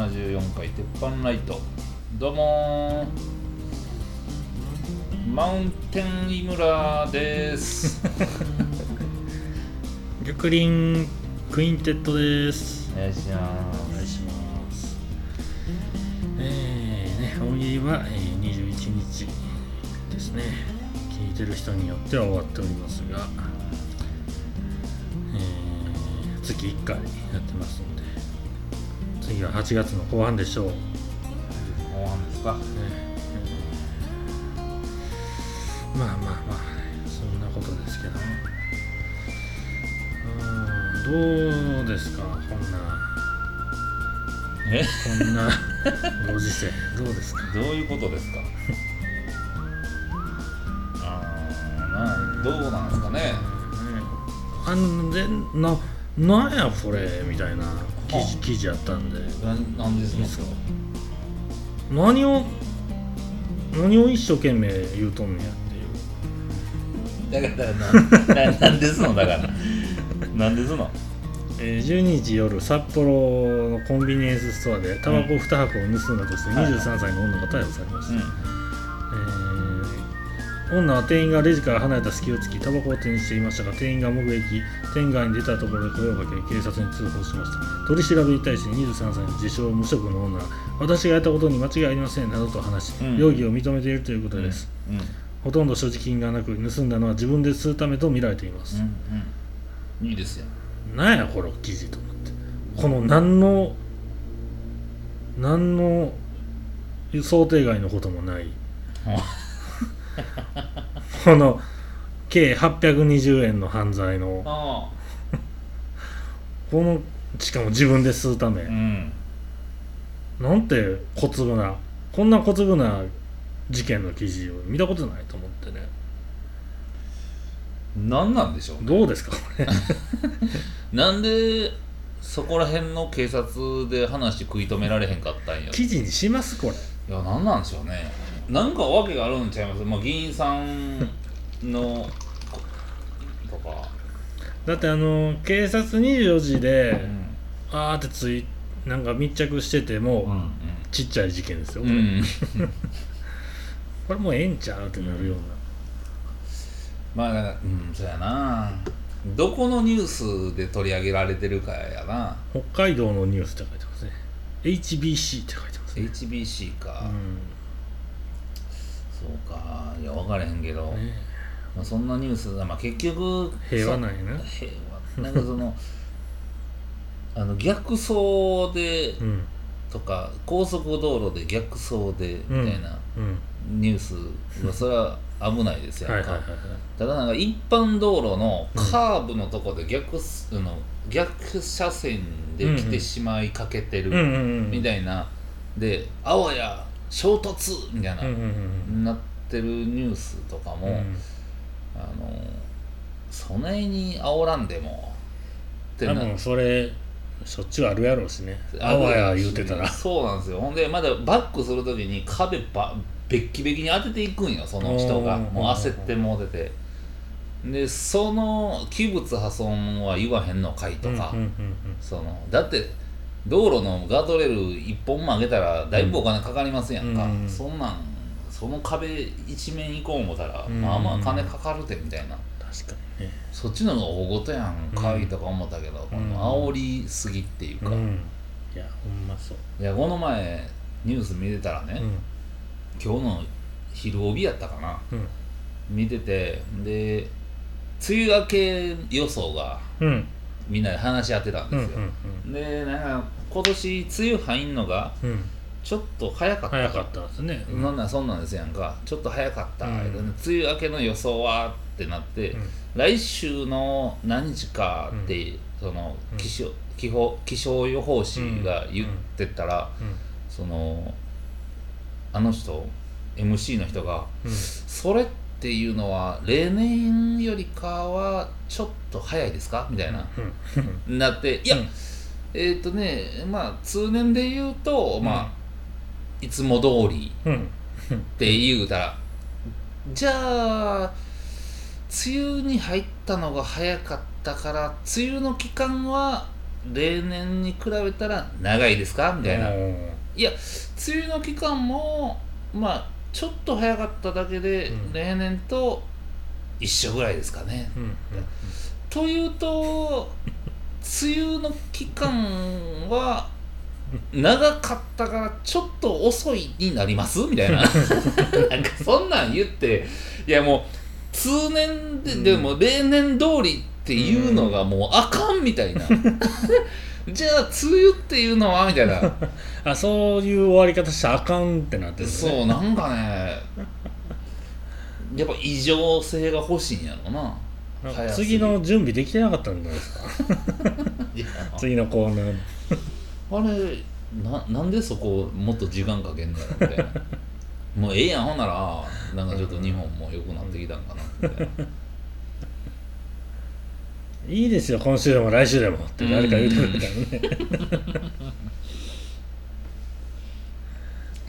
第374回鉄板ライト。どうもー。マウンテン井村です。玉林クインテッドです。お願いしまお願いします。えー、ね大喜利は、えー、21日ですね。聞いてる人によっては終わっておりますが、えー、月1回やってますので8月の後半でしょう、後半ですか？えーまあまあまあそんなことですけど。うんどうですか？こんな。え？こんな ご時世。どうですか？どういうことですか？あーなどうなんですかね？あのでななんやこれみたいな記事記事あったんで。ななんですか？何を何を一生懸命言うとんねやっていう。だからな ななんですの？だから。なんですの？えー12日夜札幌のコンビニエンスストアでタバコ2箱を盗んだとしてはいはい。23歳の女が逮捕されました、うん。えー女は店員がレジから離れた隙を突きタバコを手にしていましたが店員が目撃店外に出たところで声をかけ警察に通報しました。取り調べに対して23歳の自称無職の女は私がやったことに間違いありませんなどと話し、うん。容疑を認めているということです、うん。うん。ほとんど所持金がなく盗んだのは自分で吸うためと見られています、うん。いいですよ。なんやこの記事と思って。この何の何の想定外のこともない この計820円の犯罪の。あ このしかも自分で吸うため、あうん。なんて小粒なこんな小粒な事件の記事を見たことないと思ってね。何なんでしょうね。どうですか？こ れなんでそこら辺の警察で話食い止められへんかったんや記事にしますこれ。いや何なんでしょうねなんか訳があるんちゃいます？まあ議員さんのことか、だってあの警察24時で、うん。あーってついなんか密着してても、うん。ちっちゃい事件ですよ、これうん、これ。もうええんちゃうってなるような、まあうんそうやな。どこのニュースで取り上げられてるかやな。北海道のニュースって書いてますね。HBC って書いてますね。HBC か、うそうか。いや分からへんけど、んねまあ、そんなニュース、まあ、結局平和なんやなそ平和。なんかその あの逆走でうん。とか高速道路で逆走でみたいなうん。ニュース。はそれは危ないですよ、ただなんか一般道路のカーブのとこで逆す、あの逆車線で来てしまいかけてるうんうんうん。みたいな、であわや衝突みたいな、うんうんうんなってるニュースとかも、うん。あのそないに煽らんでもってな多分それしょっちゅうあるやろうしね。あわやし言うてたら。そうなんですよ。ほんでまだバックする時に壁ばべっきべきに当てていくんよその人が。うんもう焦ってもうてて。でその器物破損は言わへんのかいとか、うんうんうん。そのだって道路のガードレール一本曲げたらだいぶお金かかりますやんか、うん。そんなんその壁一面行こう思ったら、うん。まあまあ金かかるてみたいな。確かにね。そっちの方が大事やんかいうんとか思ったけど、こうん。の煽りすぎっていうか、うん。いやほんまそう。いやこの前ニュース見てたらね、うん。今日の昼帯やったかな。うん。見ててで梅雨明け予想がうんみんなで話し合ってたんうんですよ、でなんか今年梅雨入んのがちょっと早かった。早かったですね。うん。なんなんそんなんですやんか。ちょっと早かった、うん。梅雨明けの予想はってなって、うん。来週の何日かって、そのうん。気象気候気象予報士が言ってたら、うん。そのあの人 MC の人がうん。それっていうのは例年よりかはちょっと早いですか？みたいな、うんなっていや、うん。えっ、とねまあ通年で言うと、まあいつも通りうん。って言うたらじゃあ梅雨に入ったのが早かったから梅雨の期間は例年に比べたら長いですか？みたいな、うんいや梅雨の期間もまあちょっと早かっただけで、うん。例年と一緒ぐらいですかね、うん。というと梅雨の期間は長かったからちょっと遅いになります？みたいな。なんかそんなん言って。いやもう通年で、うん。でも例年通りっていうのがもうあかんみたいな じゃあ梅雨っていうのはみたいな。あそういう終わり方したらあかんってなってる、ね、そうなんかね。やっぱ異常性が欲しいんやろな。次の準備できてなかったんじゃないですか？次のコーナーあれななんでそこもっと時間かけんのやろみたいなもうええやんほんなら。なんかちょっと日本も良くなってきたんかなみたいないいですよ今週でも来週でもって誰か言うてくれたらね。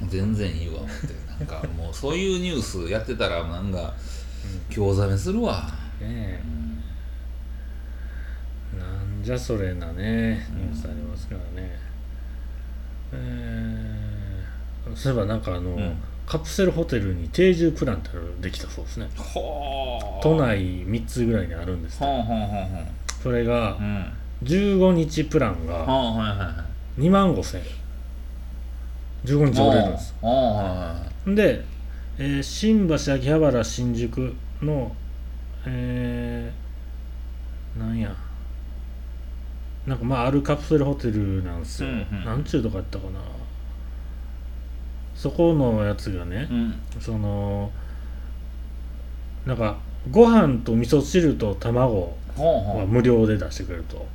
全然いいわ思ってなんかもうそういうニュースやってたらなんか興ざめするわ、ねえ。なんじゃそれなねニュースありますからね。えー、そういえばなんかあの、んカプセルホテルに定住プランってできたそうですね。はあ。都内3つぐらいにあるんですそれがあうん。15日プランがはあはいはいはい。2万5千円。15日折れるんです。で、えー新橋秋葉原新宿のえー、なんや。なんかまああるカプセルホテルなんですよ、うんうん。なんちゅうとかやったかなそこのやつがね、うん。そのなんかご飯と味噌汁と卵は無料で出してくれると。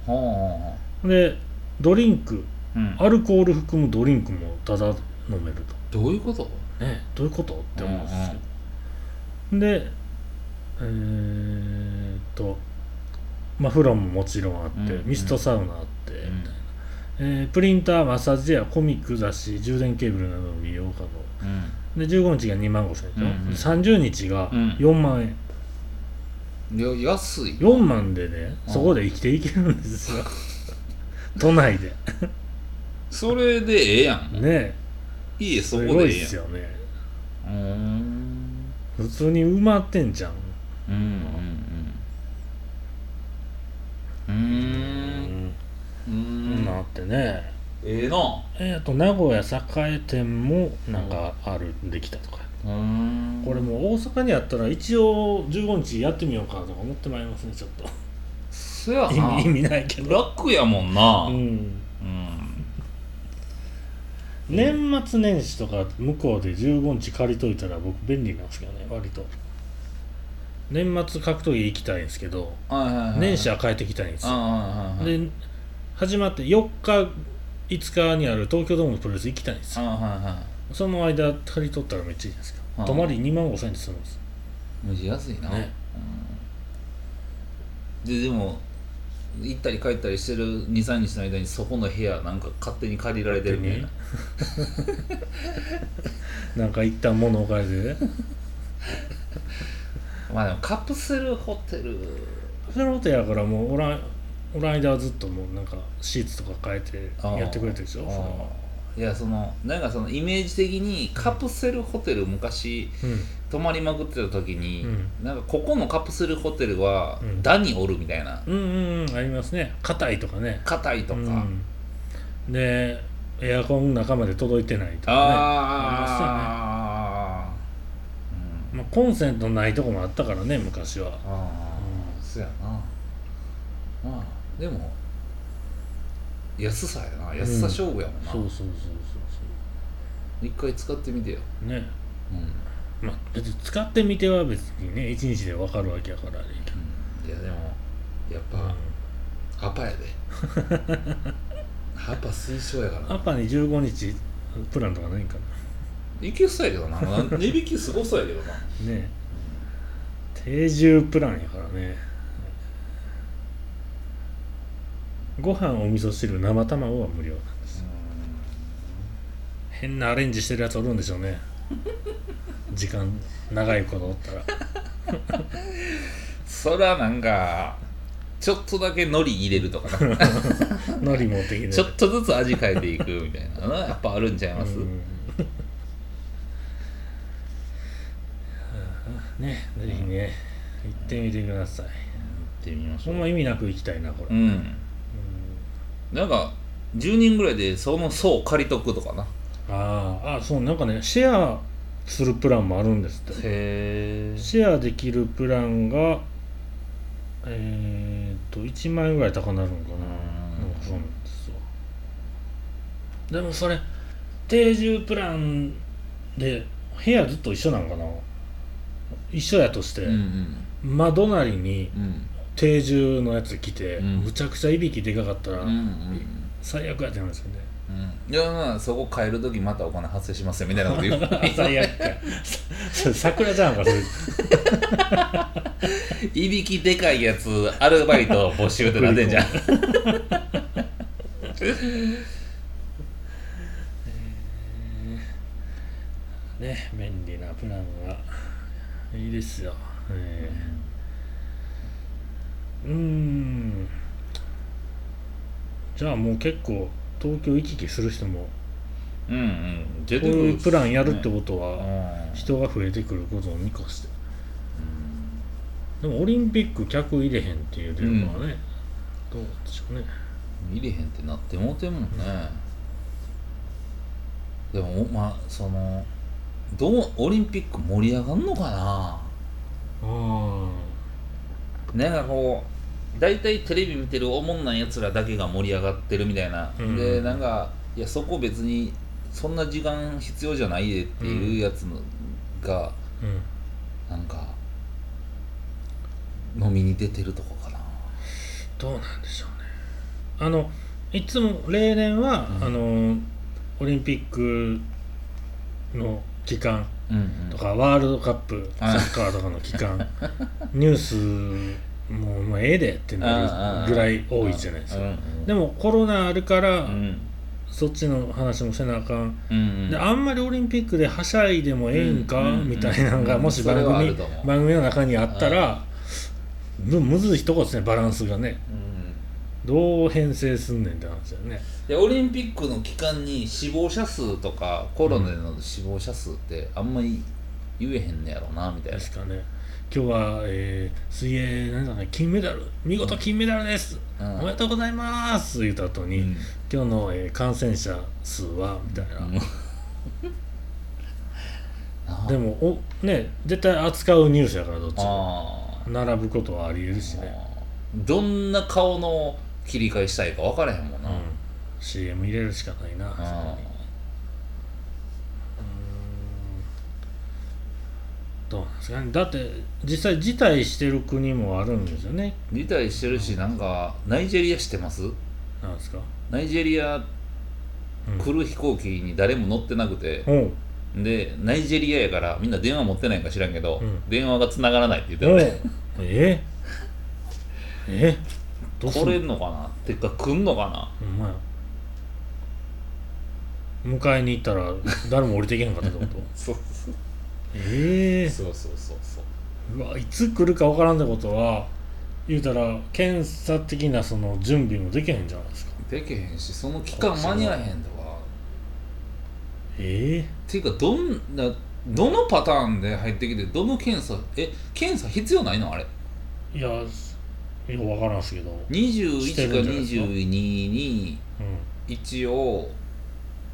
でドリンクあうん。アルコール含むドリンクもただ飲めると。どういうこと？ねどういうことって思うんですよ、でえーっとまあ風呂ももちろんあって、うんミストサウナあって、うん。みたいなえープリンターマッサージチェアコミック雑誌充電ケーブルなどの美容家うん。具で15日が2万5千円でしょ、うんうん。で30日がうん。4万円、いや安い。4万でねうん。そこで生きていけるんですよ。都内で。それでええやん。ね。家そすごいこでええやん。ですよね。ん。普通に埋まってんじゃん。うんうんうんうーんうーんなってね。ええな。えー、と名古屋栄店もなんかある、できたとか。うーん。これもう大阪にあったら一応15日やってみようかとか思ってまいりますねちょっと。そや意な味意味ないけど、楽やもんな。うん。うん、年末年始とか向こうで15日借りといたら僕便利なんですけどね割と。年末格闘技行きたいんですけどはいはいはい。年始は帰ってきたいんですあよはいはいはい。で始まって4日5日にある東京ドームのプロレス行きたいんですよ。あはいはその間借り取ったらめっちゃいいじゃないですか。ああ泊まり2万5千円で済むんですい無事安いな、ね。うん。ででも行ったり帰ったりしてる23日の間にそこの部屋なんか勝手に借りられてるみたいな。なんか一旦物置かれて。ね まあでもカプセルホテル。そのことやからもうおらんおらん間はずっともうなんかシーツとか変えてやってくれてるでしょ？そいやそのなんかそのイメージ的にカプセルホテル昔うん。泊まりまくってた時に、うん。なんかここのカプセルホテルはうん。ダにおるみたいな。うんうんうんありますね。硬いとかね。硬いとか、うん。でエアコン中まで届いてないとかね。ああまあ、コンセントないとこもあったからね昔は。ああ、そやな。まあでも安さやな。安さ勝負やもんな、そうそうそう一回使ってみてよ、そうね。うん。まあ別に使ってみては別にね一日で分かるわけやからあれやけど。いやでもやっぱ、アパやで。アパ推奨やからな。アパに15日プランとかないんかいけそうやけどな。値引きすごそうやけどなな。ね。定住プランやからねご飯お味噌汁生卵は無料なんです。変なアレンジしてるやつおるんでしょうね。時間長いことおったら。そらなんかちょっとだけ海苔入れるとかな。海苔持ってきて。ちょっとずつ味変えていくみたいなのはやっぱあるんちゃいます、うん。ねぜひね行ってみてください。行ってみましょう。んほま意味なく行きたいなこれ、うんうんなんか10人ぐらいでその層借りとくとかな。あーあそうなんかねシェアするプランもあるんですって。へえシェアできるプランがえー、っと1万円ぐらい高なるのかな。なんかそうなんですわ。でもそれ定住プランで部屋ずっと一緒なんかな。一緒やとして、うんうん。窓なりにうん定住のやつ来て、うん。むちゃくちゃいびきでかかったら、うんうん最悪やってなるんですよね。うん。いやまあそこ変える時またお金発生しますよみたいなこと言う。最悪か桜じゃんかそれ いびきでかいやつアルバイト募集ってなってんじゃん。ね便利なプランが。いいですよ、えー、うーん。じゃあもう結構東京行き来する人もうんうん。出こういうプランやるってことはうん。人が増えてくることを見越して。でもオリンピック客入れへんっていうのはね、どうでしょうね。見れへんってなってもうてんもんね、でもまあそのどうオリンピック盛り上がんのかな。ああなんかこう大体テレビ見てるおもんないやつらだけが盛り上がってるみたいな、うん。でなんかいやそこ別にそんな時間必要じゃないでっていうやつのがうん。なんか飲みに出てるとこかな。どうなんでしょうね。あのいつも例年は、うん。あのオリンピックの期間うんうん。とか、ワールドカップサはい。ッカーとかの期間 ニュースもうもうええでってなるぐらい多いじゃないですか、うんうんでもコロナあるから、うん。そっちの話もせなあかん、うんうん。であんまりオリンピックではしゃいでもええんか、うんみたいなのがうんもし番組番組の中にあったら、むむずいとこですねバランスがね。うん。どう編成すんねんって話だよね。でオリンピックの期間に死亡者数とかコロナでの死亡者数ってあんまり言えへんねやろなみたいな。ですかね今日は、えー水泳なんだかね金メダル見事金メダルです、うん。おめでとうございます。言った後に、うん。今日の、えー感染者数はみたいな、でもおね絶対扱うニュースやからどっちも。あ並ぶことはありえるしーね、どんな顔の切り替えしたいか分からへんもんな、うん、CM 入れるしかないなどうなんですかね。だって実際辞退してる国もあるんですよね。ー辞退してるしなんかナイジェリア知ってます？なんですか？ナイジェリアうん。来る飛行機に誰も乗ってなくて、おう。でナイジェリアやからみんな電話持ってないんか知らんけど、うん。電話が繋がらないって言ってた。ねえ？え？どうすんの？来れんのかな？てか来んのかな？ほんまや。迎えに行ったら誰も降りてけへんかったってこと？そうええそうそうそうそう。うわいつ来るか分からんってことは言うたら検査的なその準備もできへんじゃないですか。できへんしその期間間に合えへんとか。ええていうかどんなどのパターンで入ってきてどの検査え検査必要ないの？あれ。いやよく分からんすけど。21してかるんじゃないですか22にう一応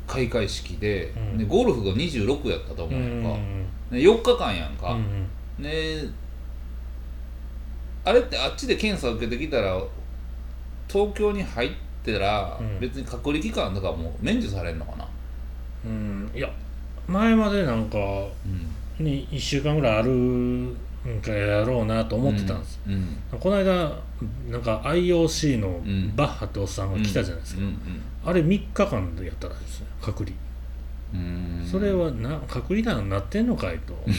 開会式で,、うん。でゴルフが26やったと思んううんやんか、ん。で4日間やんか、うんねあれってあっちで検査受けてきたら東京に入ったら、うん。別に隔離期間とかも免除されんのかな？うん。いや前までなんかうん。に1週間ぐらいあるんかやろうなと思ってたんです、うん。この間なんか IOC のん。バッハっておっさんが来たじゃないですか、うんあれ3日間でやったらしいですね隔離、うんうんそれはな隔離団になってんのかいと。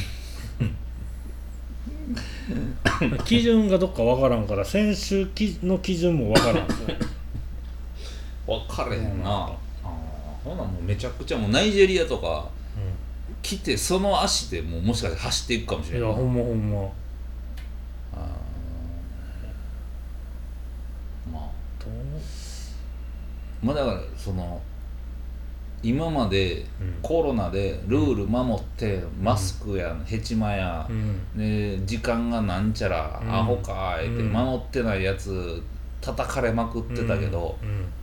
基準がどっかわからんから選手きの基準もわからん。分かれへんな、ほなもうめちゃくちゃもうナイジェリアとか来てその足でもうもしかして走っていくかもしれな。いいやほんまほんま。あまあだからその今までうん。コロナでルール守ってマスクやヘチマやうん。で時間がなんちゃらうん。アホかーってうん守ってないやつ叩かれまくってたけど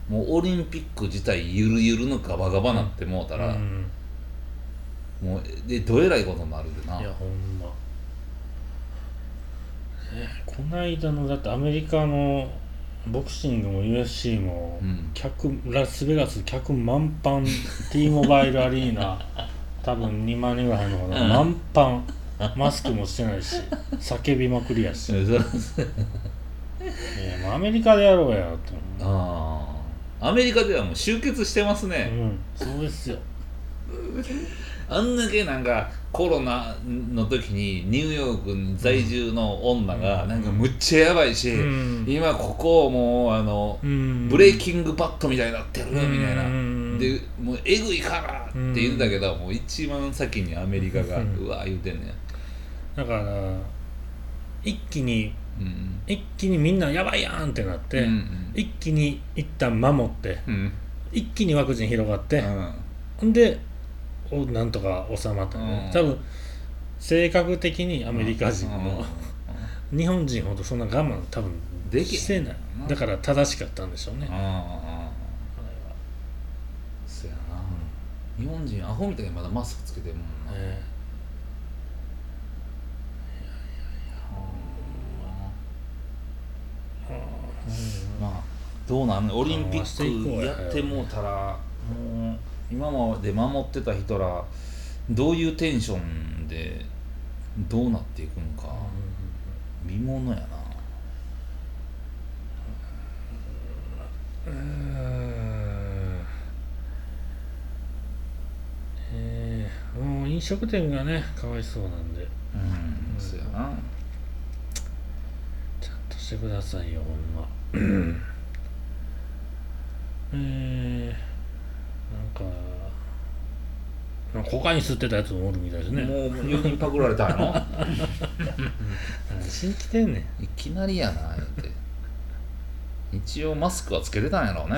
うん。もうオリンピック自体ゆるゆるのガバガバなってもうたらうん。もうでどえらいことになるでな。いやほんま、ねこないだのだってアメリカのボクシングも UFC もうん。客ラスベガス客満帆。T モバイルアリーナ。多分2万人ぐらい入るのかな、うん。満帆。マスクもしてないし。叫びまくりやし、いやもうアメリカでやろうや。って思ああアメリカではもう集結してますう、ね、うん、そうですよあんだけなんかコロナの時にニューヨークに在住の女がなんかむっちゃやばいし、うん。今ここもうあの、うん。ブレイキングバットみたいになってるみたいな、うん。でもうえぐいからって言うんだけど、もう一番先にアメリカが、ううんわ言うてんねんだから一気にうん。一気にみんなやばいやんってなって、うん一気に一旦守ってうん。一気にワクチン広がって、うんでおなんとか収まったね、うん。多分性格的にアメリカ人も、日本人ほどそんな我慢多分できてない。だから正しかったんでしょうね。ああああそやな、日本人アホみたいにまだマスクつけてるもんな、ねま。あどうなんオリンピックやってもうたらもう今まで守ってた人らどういうテンションでどうなっていくんか見ものやな。うーん。えーもう飲食店がねかわいそうなんで。うんそやな。ちゃんとしてくださいよほんま。えー、なんかなんかコカイン吸ってたやつもおるみたいですねもう4人パクられたんやろ何しに来てんねんいきなりやな言うて一応マスクはつけてたんやろうね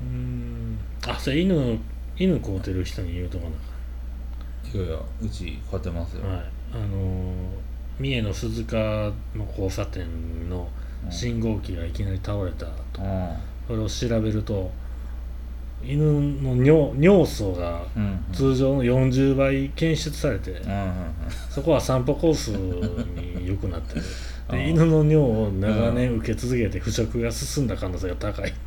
うんあそれ犬犬飼うてる人に言うとこないやいやうち飼ってますよ、はいあのー三重の鈴鹿の交差点の信号機がいきなり倒れたと、うん。それを調べると犬の尿尿素がうん通常の40倍検出されて、うんうんそこは散歩コースに良くなってる。で犬の尿を長年受け続けて腐食が進んだ可能性が高いって。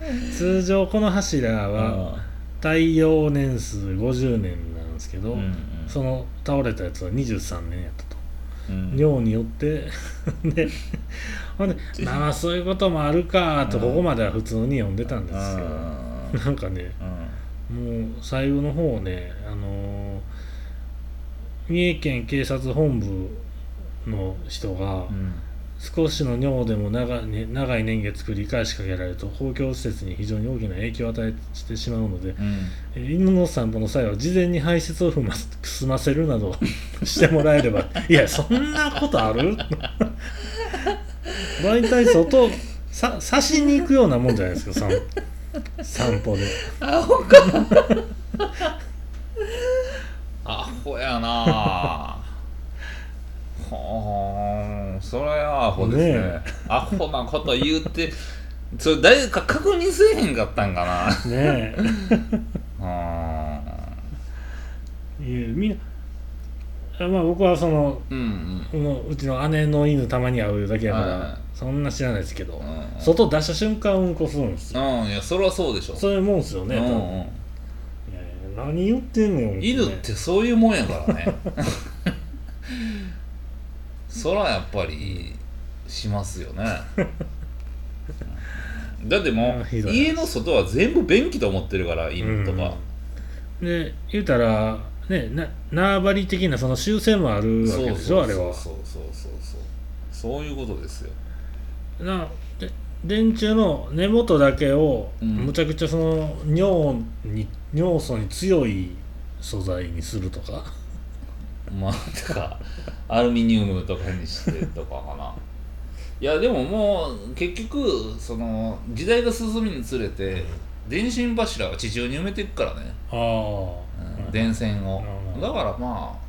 通常この柱は耐用年数50年なんですけど、うんうん。その倒れたやつは23年やったと、うん。尿によって。で ほんで まあそういうこともあるかとうん。ここまでは普通に読んでたんですよ、うなんかねん。もう最後の方ねあのー三重県警察本部の人がうん少しの尿でも長,、ね、長い年月繰り返しかけられると公共施設に非常に大きな影響を与えてしまうのでうん。えー犬の散歩の際は事前に排泄をふま済ませるなど してもらえればいやそんなことある？大体外さ刺しに行くようなもんじゃないですか散散歩で。アホか。アホやなはあそれはアホですね。ねアホなこと言うてそれ誰か確認せえへんかったんかな。ねあえ いやみんなあまあ僕はそのーうん。このうちの姉の犬たまに会うだけやから、はいそんな知らないですけど、うんうん。外出した瞬間うんこするんですよ、うんいやそれはそうでしょ。そういうもんですよね、うんうん。いやいや何言ってんのよ犬ってそういうもんやからね そらやっぱりしますよね。だってもう 家の外は全部便器と思ってるから犬とか、で言うたらねな縄張り的なその習性もあるわけでしょあれは。そうそうそうそう。そういうことですよ。なで電柱の根元だけをうん。むちゃくちゃその尿に尿素に強い素材にするとかまあてかアルミニウムとかにしてとかかな。いやでももう結局その時代が進むにつれて電信柱が地中に埋めていくからね、ああ、うん電線を。うんだからまあ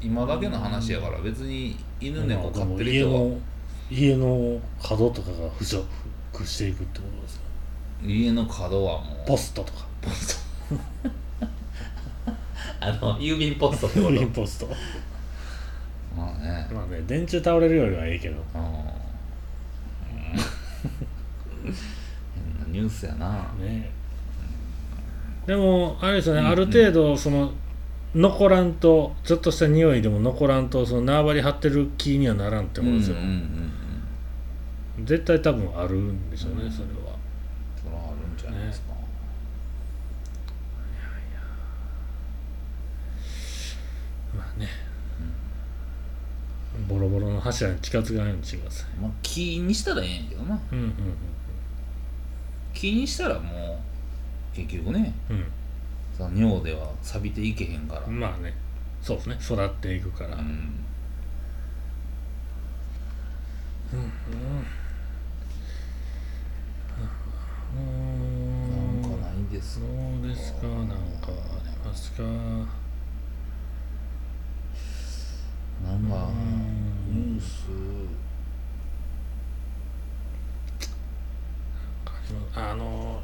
今だけの話やから別に犬猫飼ってる家人が。の家の角とかが腐食していくってことですか？家の角はもう。ポストとか。ポストあの郵便ポストってこ郵便とポスト。まあね。まあね電柱倒れるよりはいいけど。うん。変なニュースやな。ね。でもあれですよね、うん。ある程度その残らんとちょっとした匂いでも残らんとその縄張り張ってる気にはならんってことですよ、うんうんうんうん。絶対多分あるんでしょうね、うん。それは。それはあるんじゃないですか、まあね、ボロボロの柱に近づかないようにしてくださまあ木にしたらええんやけどな。いうんうん。木にしたらもう結局ねうん。その尿では錆びていけへんから、うんまあね。そうですね。育っていくから、うん。うんうん。なんかないです。そかうですか？なんかありますか？なんかうんニュースあの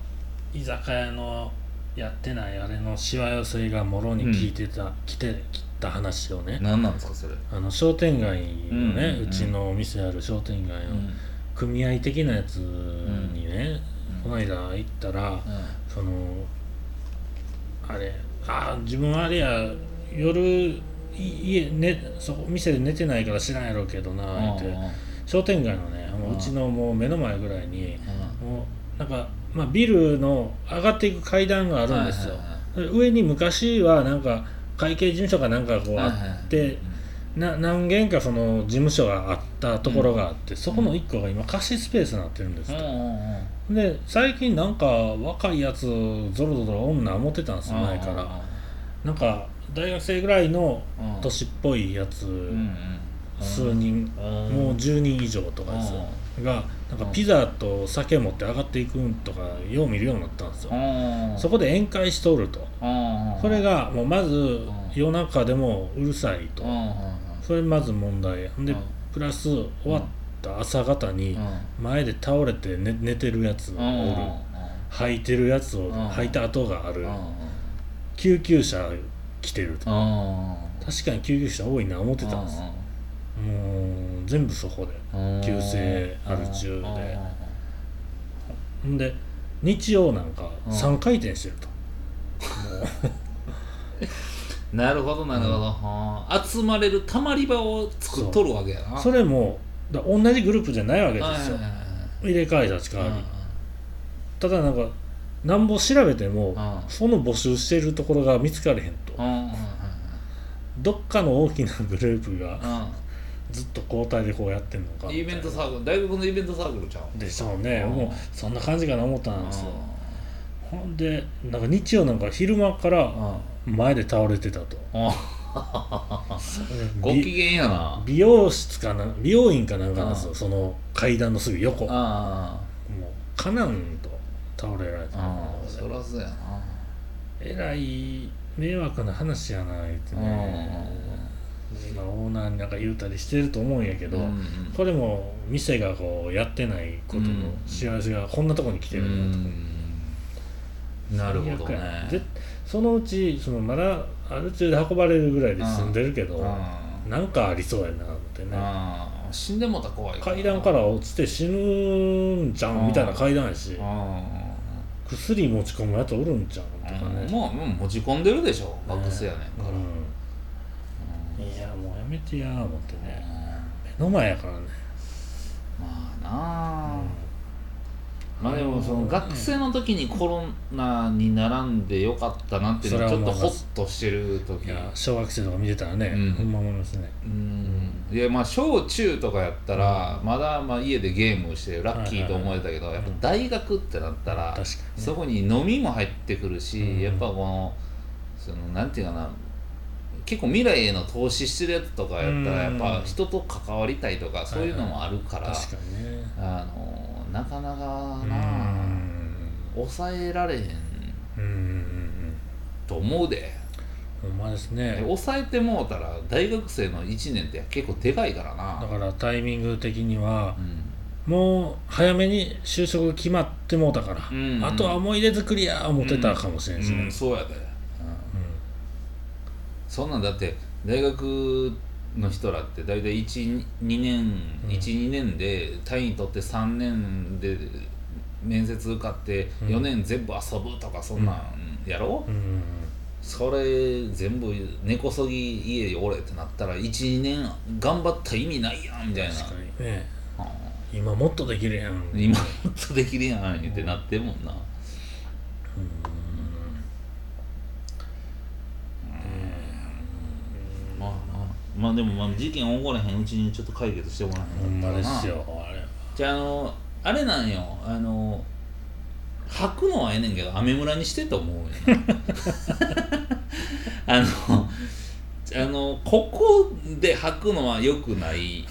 居酒屋のやってないあれのしわ寄せがもろに聞いてた、来てきた話をね。何なんですかそれ。あの商店街のね、うちのお店ある商店街の組合的なやつにね、うん。この間行ったら、そのあれあ自分あれや夜い家、ね、そこ店で寝てないから知らんやろうけどな言って。商店街のねもううん。うちのもう目の前ぐらいにもうなんか、まあ、ビルの上がっていく階段があるんですよ、上に昔はなんか会計事務所かなんかこうあって、な何軒かその事務所があったところがあって、そこの1個が今貸しスペースになってるんですって、で最近なんか若いやつゾロゾロ女思ってたんですよ前から。なんか大学生ぐらいの年っぽいやつ数人もう10人以上とかですよ。がなんかピザと酒持って上がっていくんとかよう見るようになったんですよ。そこで宴会しとると。それがもうまず夜中でもうるさいと。それまず問題でうん。プラス終わった朝方に前で倒れて寝寝てるやつがおる。吐いてるやつをうん。吐いた跡がある。救急車来てると。確かに救急車多いな思ってたんです。もう全部そこで。急性アル中で。んで日曜なんかうん。3回転してると。なるほどなるほど、集まれるたまり場を作っとるわけやな。それもだ同じグループじゃないわけですよ。入れ替え立ち替わりうんただなんかなんぼ調べてもうん。その募集しているところが見つかれへんどっかの大きなグループがうずっと交代でこうやってんのかんイベントサークル。大学のイベントサークルちゃうでしょうね。うん。もうそんな感じかな思ったんですよ。ほんでなんか日曜なんか昼間から前で倒れてたと。ご美機嫌やな。美容室かな美容院かなんかなんですよ。その階段のすぐ横。もうあかなんと倒れられたそらそうやな。えらい迷惑な話やな言ってね。今オーナーになんか言うたりしてると思うんやけど、うんこれも店がこうやってないことの幸せがこんなとこに来てうるなと、んなるほどね。でそのうちそのまだアル中で運ばれるぐらいで住んでるけど、うん。なんかありそうやなってね、死んでもたら怖い階段から落ちて死ぬんちゃうんみたいな階段やし、あ薬持ち込むやつおるんちゃう？んとかね、もうもう持ち込んでるでしょ。バックスやねんから。うん。いやもうやめてや思ってね。目の前やからね、まあなあ。まあでもその学生の時にコロナに並んでよかったなっていうのはちょっとホッとしてる時いや小学生とか見てたらね、うん。ほんま思いますねうんいやまあ小中とかやったらまだまあ家でゲームしてラッキーと思えたけどやっぱ大学ってなったらそこに飲みも入ってくるし、うん。やっぱこのそのなんていうかな結構未来への投資してるやつとかやったらやっぱうん人と関わりたいとかそういうのもあるから、あのなかなかうな、ん。抑えられへん。と思うで、ほんまですね。抑えてもうたら大学生の1年って結構でかいからな。だからタイミング的にはうん。もう早めに就職決まってもうたから、うん。うんあとは思い出作りや思ってたかもしれないですね、うん、そうやで、うん。そんなんだって大学の人らって大体12年うん。12年で単位取って3年で面接受かってうん。4年全部遊ぶとかそんなんやろ、うんうんそれ全部根こそぎ家におれってなったら12年頑張った意味ないやんみたいな。確かにね。あ今もっとできるやん。あ今もっとできるやんってなってんもんな、まあまあまあでもまあ事件起こらへんうちにちょっと解決してもらえへんかったらな。じゃああのあれなんよ。あの吐くのはええねんけど雨村にしてと思うよな。あのあのここで吐くのはよくない。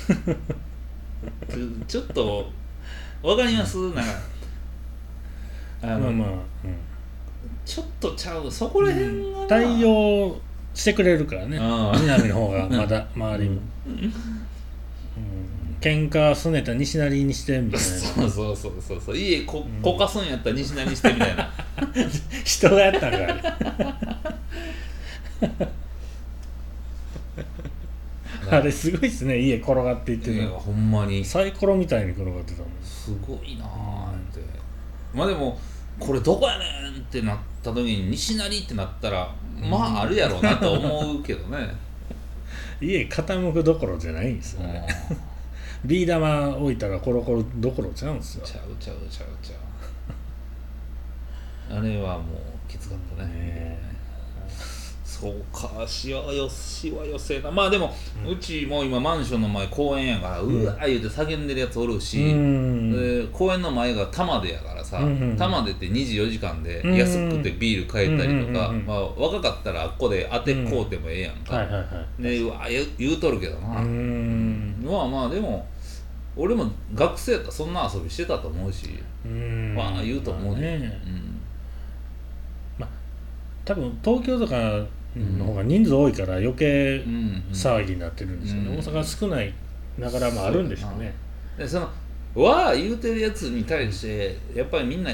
ちょっとわかります？なんかあの、まあまあ、ちょっとちゃう。そこら辺がな、対応してくれるからね。南の方がまだ周りも、うん、喧嘩すねた西成にしてみたいな。そうそうそうそう。そう家ここかすんやったら西成にしてみたいな。人がやったんかあれ あれすごいっすね家転がっていっていやるのほんまに。サイコロみたいに転がってたもんすごいなあって。まあでもこれどこやねんってなった時に西成ってなったらまああるやろうなと思うけどね、家傾くどころじゃないんですうん。よねビー玉置いたらコロコロどころちゃうんですよ。ちゃうちゃうちゃうちゃう。あれはもうきつかったね。ねそうかしわよしわよせな。まあでも、うちも今マンションの前公園やから、うわー言うて叫んでるやつおるし、うん。で公園の前が玉でやからさ、うんうん玉でって24時間でうんうん安くてビール買えたりとか、うんうんうんまあ、若かったらあっこで当てこうてもええやんか、はいはいはいでうわ言う言うとるけどうな、んまあまあでも俺も学生やったらそんな遊びしてたと思うし、うん。まあ言うと思うで、ね。うん。多分東京とかの方が人数多いから余計騒ぎになってるんですよね、うん。大阪は少ないながらもあるんでしょうね。でそのわあ言うてるやつに対してやっぱりみんな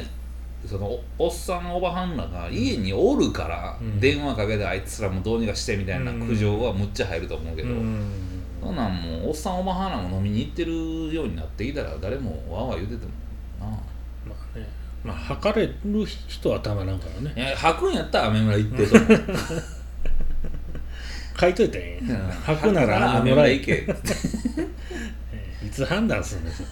そのおおっさんおばはんらが家におるから、うん。電話かけてあいつらもどうにかしてみたいな苦情はむっちゃ入ると思うけど、うん。そんなんもうおっさんおばはんらも飲みに行ってるようになってきたら誰もわーわー言うててもな。まあね。まあ測れる人はたまらんからね。いや吐くんやったら雨村行ってと 書いといたらええうん。吐くなら雨雨村行け。いつ判断するんですよ。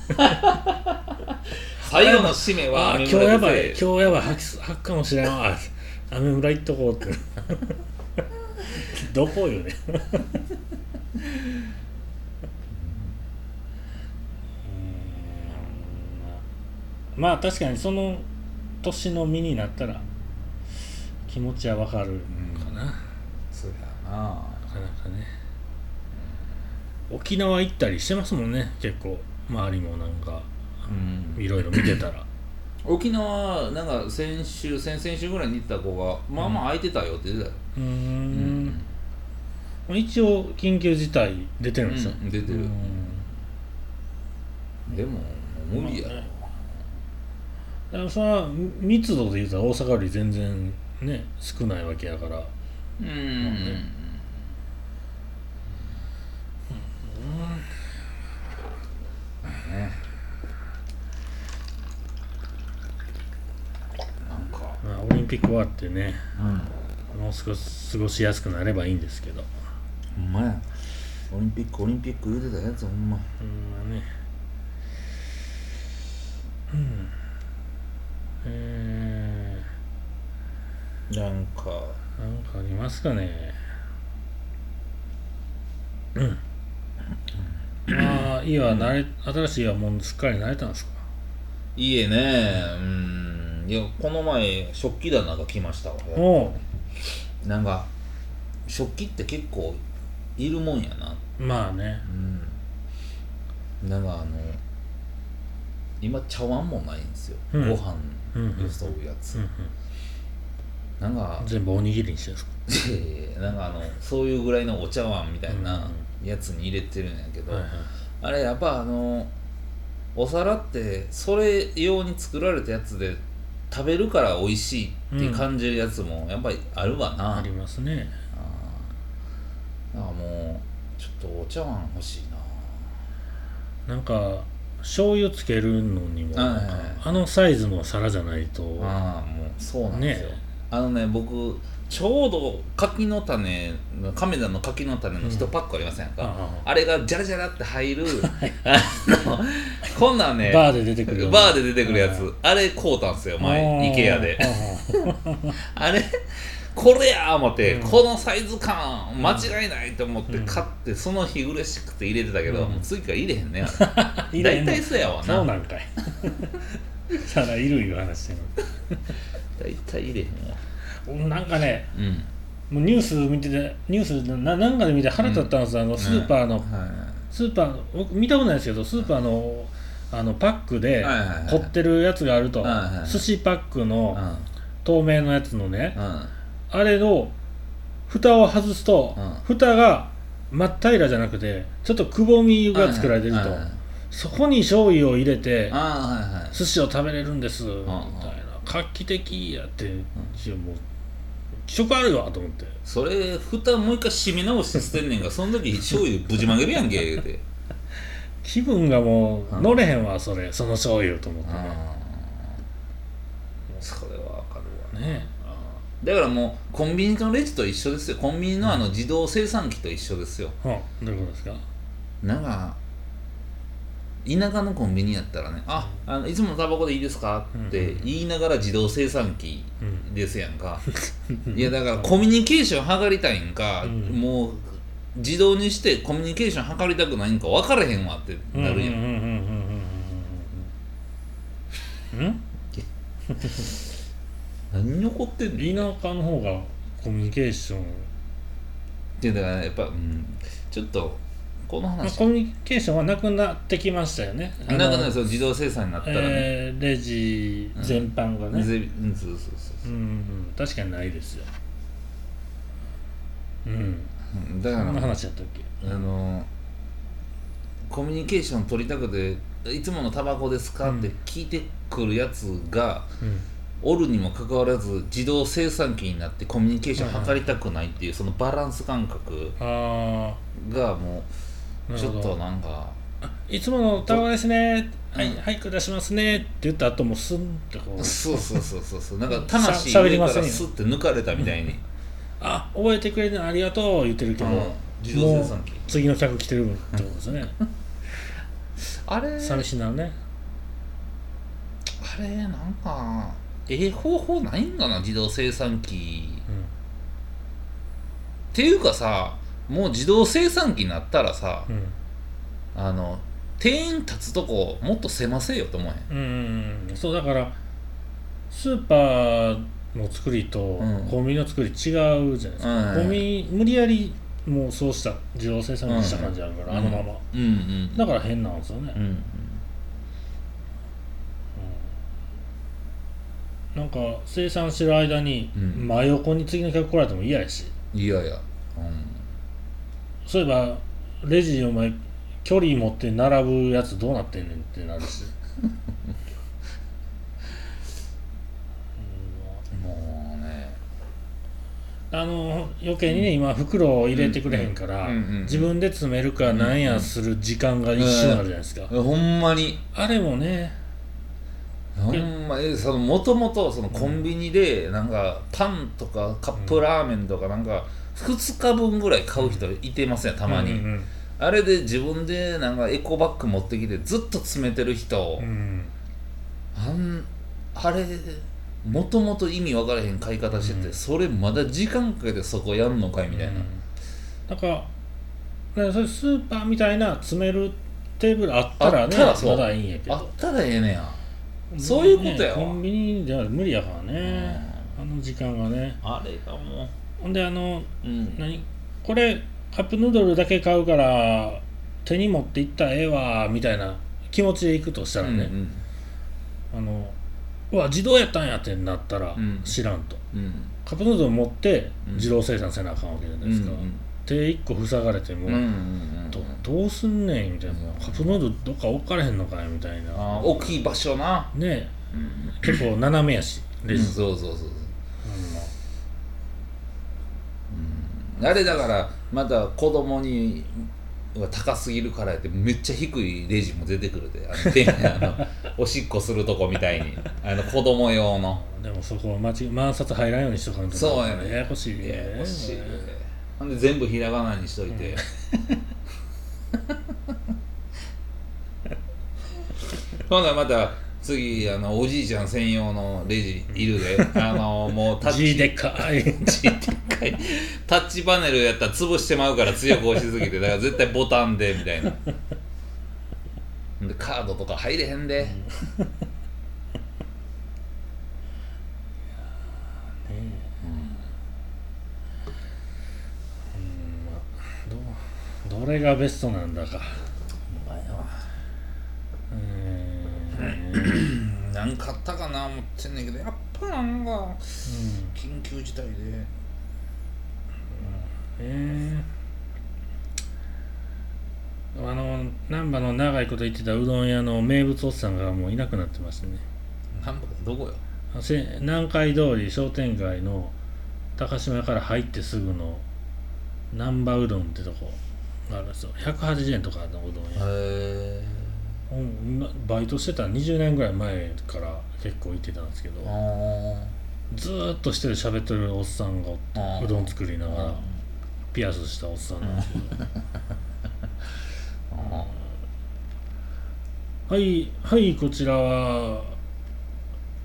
最後の締めは今日やばい。今日やばい。吐き吐くかもしれんわ。雨村行っとこうって。どこよね。うん。まあ確かにその年の身になったら気持ちはわかるかな、なかそうやななかね。沖縄行ったりしてますもんね結構。周りもなんかうん。いろいろ見てたら。沖縄なんか先週先々週ぐらいに行った子がまあまあ空いてたよって言ってたよ、うーうん。ん一応緊急事態出てるんですよ、うん出てる。うん。でも無理やろ、まあね。だからそれは密度で言うと大阪より全然ね少ないわけやから。うん、ねね。なんか、まあオリンピック終わってねうん、もう少し過ごしやすくなればいいんですけど。ほんまや。オリンピックオリンピック言うてたやつほんま。うんまあね。うん。えなんか。ー、なんかありますかね。うんまあいいわ慣れ新しいはもうすっかり慣れたんですか？いいえね。うん。いやこの前食器棚が来ましたわ。おう。なんか食器って結構いるもんやな。まあね。うん。なんかあの今茶碗もないんですよ、うん。ご飯うんうんよそうやつ、うん。なんかうん全部おにぎりにしてるんですか？いやいやいやなんかあのそういうぐらいのお茶碗みたいなやつに入れてるんやけど、はいはい。あれやっぱあのお皿ってそれ用に作られたやつで食べるから美味しいって感じるやつもやっぱりあるわな、ありますね。あー。だからもうちょっとお茶碗欲しいな。なんか醤油つけるのにもあのサイズの皿じゃないとああもうそうなんですよ、ね。あのね僕ちょうど柿の種の亀田の柿の種の1パックありませんか、ああれがジャラジャラって入る あのこんなんねバーで出てくるバーで出てくるやつ。あれ買うたんすよ前 IKEA で。あれこれや思って、うん。このサイズ感間違いないと思って買って、その日嬉しくて入れてたけど、うん。もう次から入れへんね 大体そうやわな。そうなんかい。皿いるいう話して大体入れへんわるなんかねうん。もうニュース見ててニュースななんかで見て腹立ったんです、あのスーパーの、はい。スーパー僕見たことないですけどスーパーのあのパックで凝ってるやつがあると、寿司パックのうん。透明のやつのね、うん。あれの蓋を外すと、うん。蓋が真っ平らじゃなくてちょっとくぼみが作られてると、そこに醤油を入れて寿司を食べれるんです。みたいんな。画期的やって、いやもう気色悪いわと思って。それ蓋もう一回締め直して捨てんねんがその時醤油ぶちまげるやんけ言うて。気分がもううん乗れへんわそれその醤油と思って。ねそれはわかるわね。だからもうコンビニのレジと一緒ですよ。コンビニのあの自動生産機と一緒ですよ。はどういうことですか？なんか田舎のコンビニやったらね「ああのいつものタバコでいいですか?」って言いながら自動生産機うん。ですやんか、いやだからコミュニケーション図りたいんか、うん。もう自動にしてコミュニケーション図りたくないんか分からへんわってなるやん、うん何に怒ってんの？っ田舎の方がコミュニケーション、てだからやっぱ、うん、ちょっとこのまあ、話コミュニケーションはなくなってきましたよね。なんかねそう自動生産になったらね、えーレジ全般がね、ぜうんそうそうそうう。んうん。確かにないですよ。うん。うんだからこんな話やったっけ？あのコミュニケーション取りたくて「いつものタバコですか?」って聞いてくるやつがうん。おるにもかかわらず自動生産機になってコミュニケーション図りたくないっていうそのバランス感覚あがもあうちょっとなんか。いつものタバコですね。はい、うんはい下しますねって言った後もスンってこうそうそうそうそうそうなんか魂上からスッて抜かれたみたいに、あ覚えてくれてありがとう言ってるけど、うん自動生産機もう次の客来てるってことですねあれ寂しいなるねあれなんかええ方法ないんかな自動生産機っていうかさもう自動生産機になったらさうん。あの店員立つとこもっと狭せよと思えへん？うん、うんうん、そうだからスーパーの作りとうん。コンビニの作り違うじゃないですか、うん。コンビニ無理やりもうそうした自動生産にした感じあるから、あのまま。うんうんだから変なんですよね、うんうん。なんか生産してる間にうん。真横に次の客来られても嫌やし。いや。いや、うそういえばレジお前距離持って並ぶやつどうなってんねんってなるし。ん、もうね。あの余計にね今袋を入れてくれへんから、うんうんうん自分で詰めるかなんやする時間が一瞬あるじゃないですか、ほんまに。あれもね。ほんまえそのもともとそのコンビニでなんかパンとかカップラーメンとかなんか2日分ぐらい買う人いてますよたまに、うんうんあれで自分でなんかエコバッグ持ってきてずっと詰めてる人、うん。あんあれもともと意味分からへん買い方してて、うん。それまだ時間かけてそこやんのかいみたいな、うん。だからだからそれスーパーみたいな詰めるテーブルあったらねあったらいいんやけど。あったらええねや。そういうことやコンビニでは無理やからね、あの時間がね。あれがもうほんであのうん。何？これカップヌードルだけ買うから手に持っていったらええわみたいな気持ちでいくとしたらね、うんあのうわ自動やったんやってなったらうん。知らんと、うん。カップヌードル持ってうん。自動生産せなあかんわけじゃないですか、手1個塞がれても、うんうんうんどどうすんねんみたいな、カップヌードルどっか置かれへんのかいみたいな。大きい場所な。ね。うん結構斜めやしレジ、そうそうそうそうあれだからまた子供には高すぎるからやってめっちゃ低いレジも出てくるで。あのであの おしっこするとこみたいに。あの子供用の。でもそこ間違満札入らんようにしとかんとそうやね。ややこしいややこしいほんで全部ひらがなにしといて、ほんならまた次あのおじいちゃん専用のレジいるで。あのもうタッチ。G でっかい。G でっかい。タッチパネルやったら潰してまうから強く押しすぎて。だから絶対ボタンでみたいな。でカードとか入れへんで、どどれがベストなんだかお前はうーん何かあったかな思ってんねんけどやっぱなんか緊急事態で。えー、あの難波の長いこと言ってたうどん屋の名物おっさんがもういなくなってましてねなんぼどこよ？せ南海通り商店街の高島屋から入ってすぐの難波うどんってとこがあるんですよ。180円とかのうどん屋。へうんなバイトしてた20年ぐらい前から結構行ってたんですけどえずーっとしてる喋ってるおっさんがうどん作りながらピアスしたおっさんなんですけど はいはいこちらは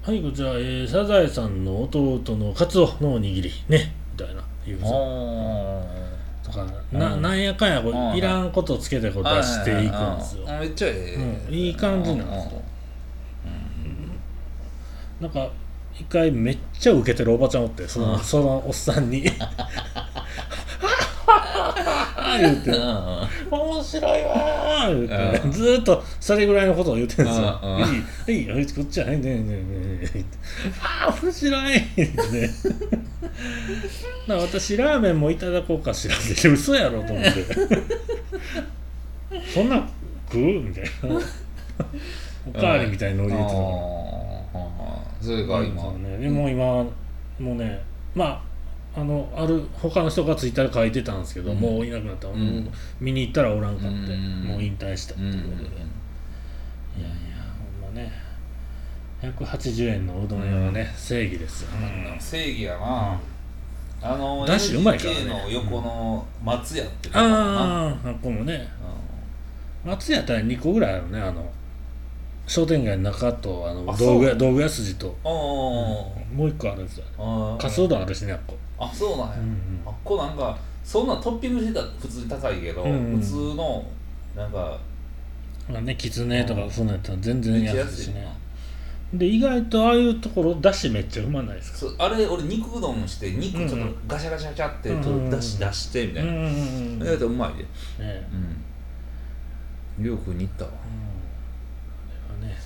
はいこちら、えーサザエさんの弟のカツオのおにぎりねみたいな言うんですよとかな。うん。なんやかんやこういらんことつけてこう出していくんですよ。めっちゃええ、うんいい感じなんですよ。なんか一回めっちゃウケてるおばちゃんおってその,、うん。そのおっさんに 言うて。うん「面白いわー」言うて、うん。ずーっとそれぐらいのことを言ってるんですよ「うんうんいいいいよこっちはねねねねねね」ああ面白い」ってねだから私ラーメンもいただこうかしらって嘘やろと思ってそんなん食うみたいなおかわりみたいなノリで言ってたそれが今、でも今もうねまああのある他の人がツイッターで書いてたんですけど、うん。もういなくなった、う見に行ったらおらんかって、うん。もう引退したってうんいうことで、いやいやほんまね。180円のうどん屋はね、正義ですよ、正義やな、あのだしうまいからね。の横の松屋ってとこああこもね。松屋やったら2個ぐらいあるね。あの商店街の中とあのあ道具屋道具屋筋と、もう1個あるんですよ。ー。かすうどんあるしねあっこ、あそうなんや、うんうん。あっこなんかそんなトッピングしてたら普通に高いけど、うんうん。普通のなんかまあねきつねとかそんなんやったら全然安いしね。で意外とああいうところだしめっちゃうまないですか？そうあれ俺肉うどんして肉ちょっとガシャガシャガシャってちょっと出し出してみたいな、うんうんうんやるとうまいで。ね。うん。りょうくんに行ったわ。うん。これはね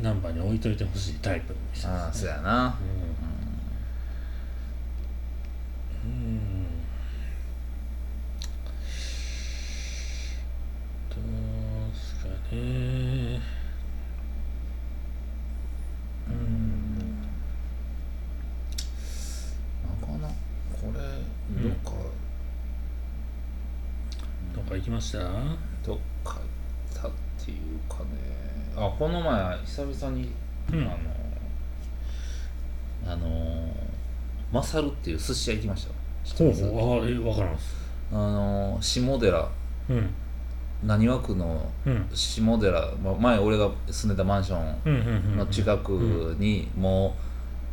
難波に置いといてほしいタイプの店ですね。ああそうやな。うんうん。どうすかねうんなんかなこれんどっか、どっか行きました？どっか行ったっていうかね。あこの前久々に、うん。あのあのマサルっていう寿司屋行きました。ほうう。あえ分からんあの下寺。うん。浪速区のうん。下寺、ま前俺が住んでたマンショうんうんうんンの近くにも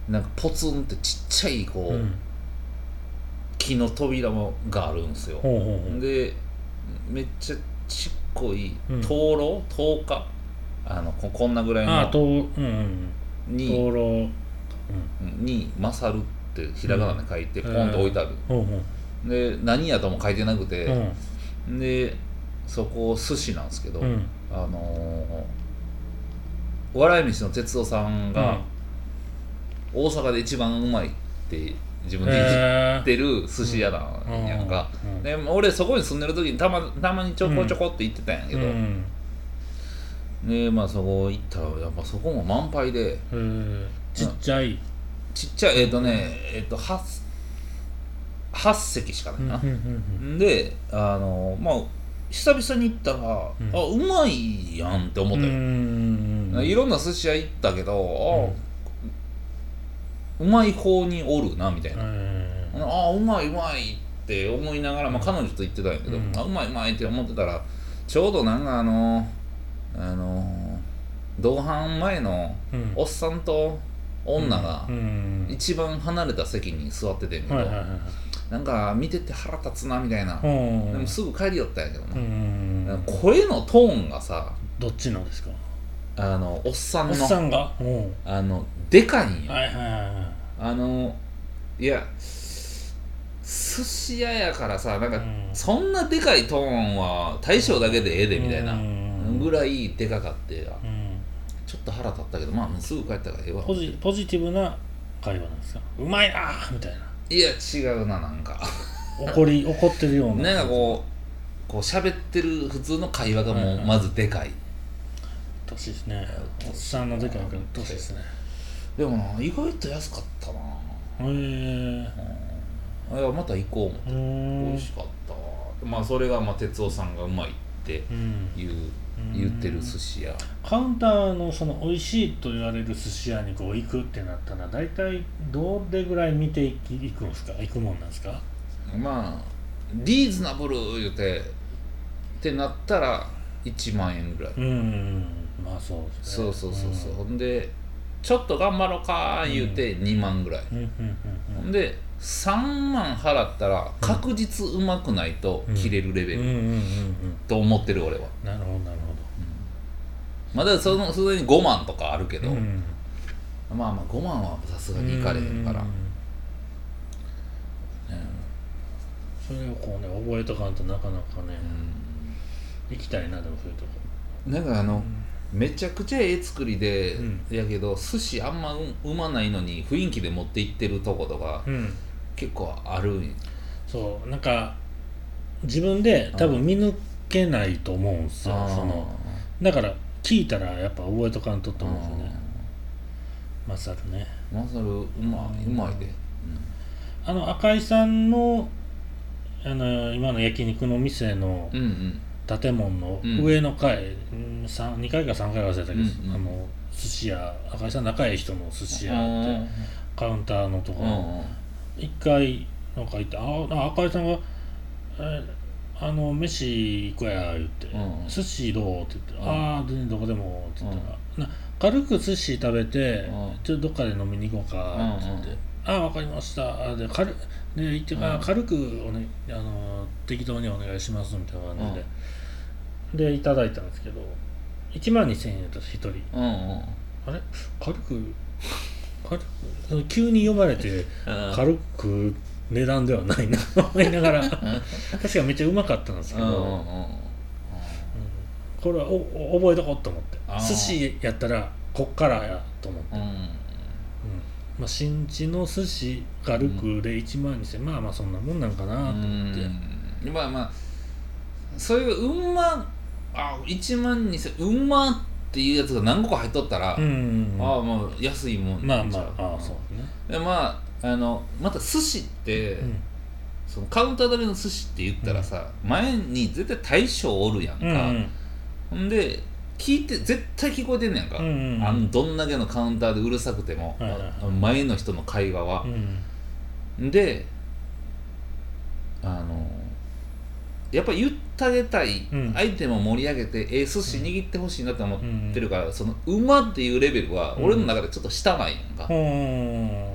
うなんかポツンってちっちゃいこう、うん。木の扉もがあるんですよ。ほうほうほう。でめっちゃちっこいうん。灯籠？灯火？あのここんなぐらいの。ああとうんうんに灯籠。に勝るっってひらがなで書いてポンと置いてある、ほうほう。で何やとも書いてなくて、うん。でそこ寿司なんですけど、うん。あのー笑い飯の哲夫さんが、大阪で一番うまいって自分で言へってる寿司屋なんやんか、うん。で俺そこに住んでる時にたまたまにちょこちょこって行ってたんやけど、うん。でまあそこ行ったらやっぱそこも満杯でちっちゃいちっちゃいえっ、とねえっ、と 8, 8席しかないな、うんうんうんであのまあ久々に行ったら、ん。あうまいやんって思ったよ、うんいろんな寿司屋行ったけど、あうまい方におるなみたいな、あうまいうまいって思いながら、まあ、彼女と言ってたんやけど、うん。あうまいうまいって思ってたらちょうどなんかあのあの同伴前のうん。おっさんと女がうん。一番離れた席に座っててんけど、なんか見てて腹立つなみたいな、うん。でもすぐ帰りよったんやけどな、うん。声のトーンがさどっちのですか？あのおっさんおっのさんが？うん。あのでかいんいあのいや寿司屋やからさなんか、うん。そんなでかいトーンは大将だけでええでみたいなうん。ぐらいでかかってうんちょっと腹立ったけどまあすぐ帰ったからええわ。ポジポジティブな会話なんですか？うまいなー！みたいな。いや違うななんか。怒り怒ってるような。なんかこうこう喋ってる普通の会話がもううんまずでかい、年ですね。おっさんのでかいから年ですね。でもな意外と安かったな。へえいやまた行こう思って。美味しかった。まあそれがまあ哲夫さんがうまいってうん言ってる寿司屋。カウンターのその美味しいと言われる寿司屋にこう行くってなったら大体どれぐらい見ていき行くんですか？行くもんなんですか？まあリーズナブル言うてってなったら1万円ぐらい、うんうんうん。まあそうですね。そうそうそうそう、ほんでちょっと頑張ろうか言うて2万ぐらい、ほんで3万払ったら確実うまくないと切れるレベル、と思ってる俺は。なるほどなるまだそのそれに5万とかあるけど、うん。まあまあ5万はさすがにいかれへんから、うん。それをこうね覚えとかんとなかなかね行きたいなでもそういうとこ。なんかあの、めちゃくちゃええ作りで、うん。やけど寿司あんまううまないのに雰囲気で持っていってるとことかうん。結構あるんそうなんか自分で多分見抜けないと思うんですよその。だから聞いたらやっぱ覚えとかんとって思うんですよね。マサルね。マサルうまいうまいで、あの赤井さんのあの今の焼肉の店の建物のうん。上の階、うん、三2階か3階忘れたけど、うんうん。あの寿司屋。赤井さん仲いい人の寿司うん屋ってカウンターのとこ。ろ、うん。一回なんか行って「ああ赤井さんが、えあの飯行くや」言って。うん「寿司どう?」って言って「うん。ああ全然どこでも」って言ったら、な軽く寿司食べて、うん。ちょっとどっかで飲みに行こうか」って。言って「ああ分かりました」あで軽で行ってから、うん軽くお、ね、あの適当にお願いしますみたいな感じで、でいただいたんですけど1万2000円だった一人。うんうん。あれ？軽く軽く？急に呼ばれて軽く値段ではないなと 思いながら。確かめっちゃうまかったんですけど、うんうんうんこれはおお覚えとこうと思って。寿司やったらこっからやと思って、うんうんまあ、新地の寿司軽くで1万2000、まあまあそんなもんなんかなと思って、うん。まあまあそういううんまあ1万2000うんまっていうやつが何個か入っとったら、うんああまあ安いもんまあまあああそうね、でまああのまた寿司って、うん。そのカウンター取りの寿司って言ったらさ、前に絶対大将おるやんか、うんほんで聞いて絶対聞こえてんねやんか、うんうんうん。あのどんだけのカウンターでうるさくても、はいはいはい。あ前の人の会話は。う、んであのやっぱ言ってあげたい、うん。相手も盛り上げてええ寿司握ってほしいなって思ってるから、そのうまっていうレベルは俺の中でちょっと下なんやんか、うん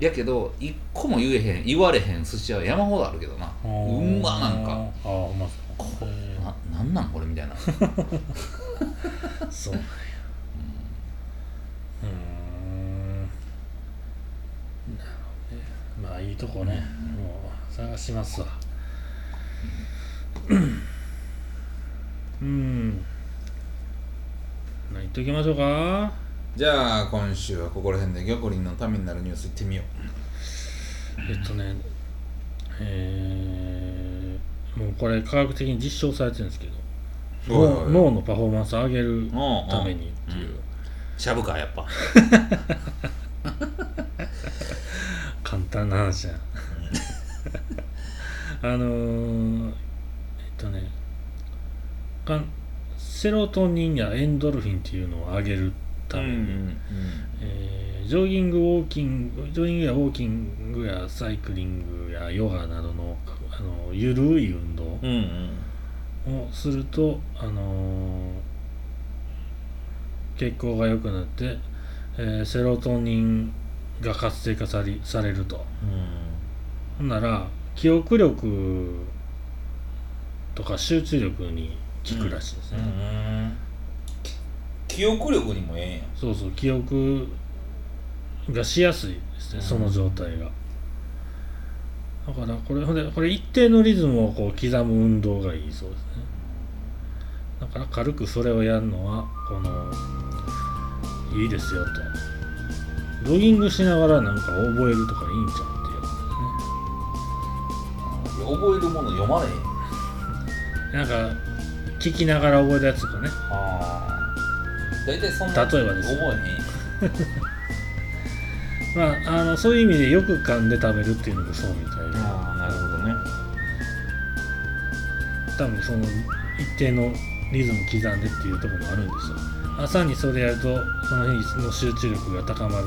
やけど一個も言えへん言われへん寿司屋は山ほどあるけどな。うまなんか。ああうまそうななんなんこれみたいな。え そう。なんやうん。なるほどね。とこね。もう探しますわ。うん。何言っときましょうかじゃあ今週はここら辺でギョコリンのためになるニュースいってみよえっとねえー、もうこれ科学的に実証されてるんですけど脳脳のパフォーマンスを上げるうためにっていう。うん。しゃぶかやっぱ。簡単な話や あのー、えっとねかんセロトニンやエンドルフィンっていうのを上げるために、えージョギングウォーキングジョギングやウォーキングやサイクリングやヨガなどのあのゆるい運動うんうん。をすると、あのー血行が良くなって、えーセロトニンが活性化さりされると。ほんなら記憶力とか集中力に効くらしいですね、うん記憶力にもええん。やそうそう記憶がしやすいですね、うん。その状態が。だからこれほんでこれ一定のリズムをこう刻む運動がいいそうですね。だから軽くそれをやるのはこのいいですよと。ロギングしながらなんか覚えるとかいいんちゃうっていうこといや覚えるもの読まれへん。ですねなんか聞きながら覚えるやつとかね。ああ大体そんな例えばです覚えへん まああのそういう意味でよく噛んで食べるっていうのもそうみたいで。ああなるほどね。多分その一定のリズム刻んでっていうところもあるんですよ。朝にそれやるとその日の集中力が高まる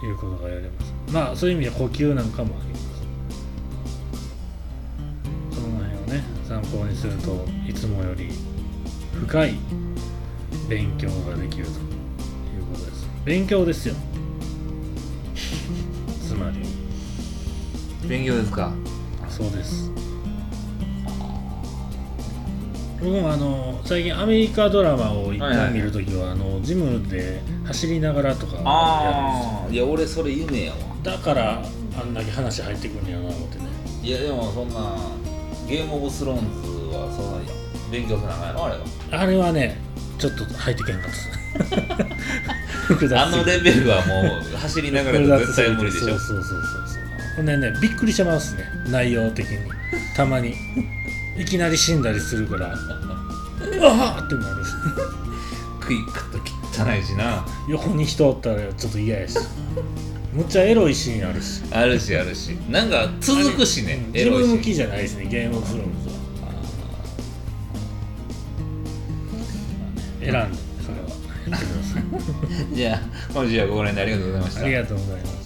ということがやれます。まあそういう意味で呼吸なんかもあります。その辺をね参考にするといつもより深い勉強ができると。いうことです。勉強ですよ。つまり。勉強ですか？そうです。僕もあの最近アメリカドラマを一はいはい旦見るときはあのジムで走りながらとかやるんですよ。ああいや俺それ夢やわ。だからあんだけ話入ってくるんやな思ってね。いやでもそんなゲームオブスローンズはそんなに勉強せなあかんやろあれは。あれはねちょっと入ってけんかった。あのレベルはもう走りながら絶対無理でしょ。そうそうそうそうほんでねびっくりしますね。内容的に。たまに。いきなり死んだりするから。うわーってなる。食い方汚いしな。横に人おったらちょっと嫌やし。むっちゃエロいシーンあるし。あるしあるし。なんか続くしね。うん。自エロいし分向きじゃないですね。ゲームオブスローンズ選んでそれは。じゃあ今週はここら辺でありがとうございました。ありがとうございます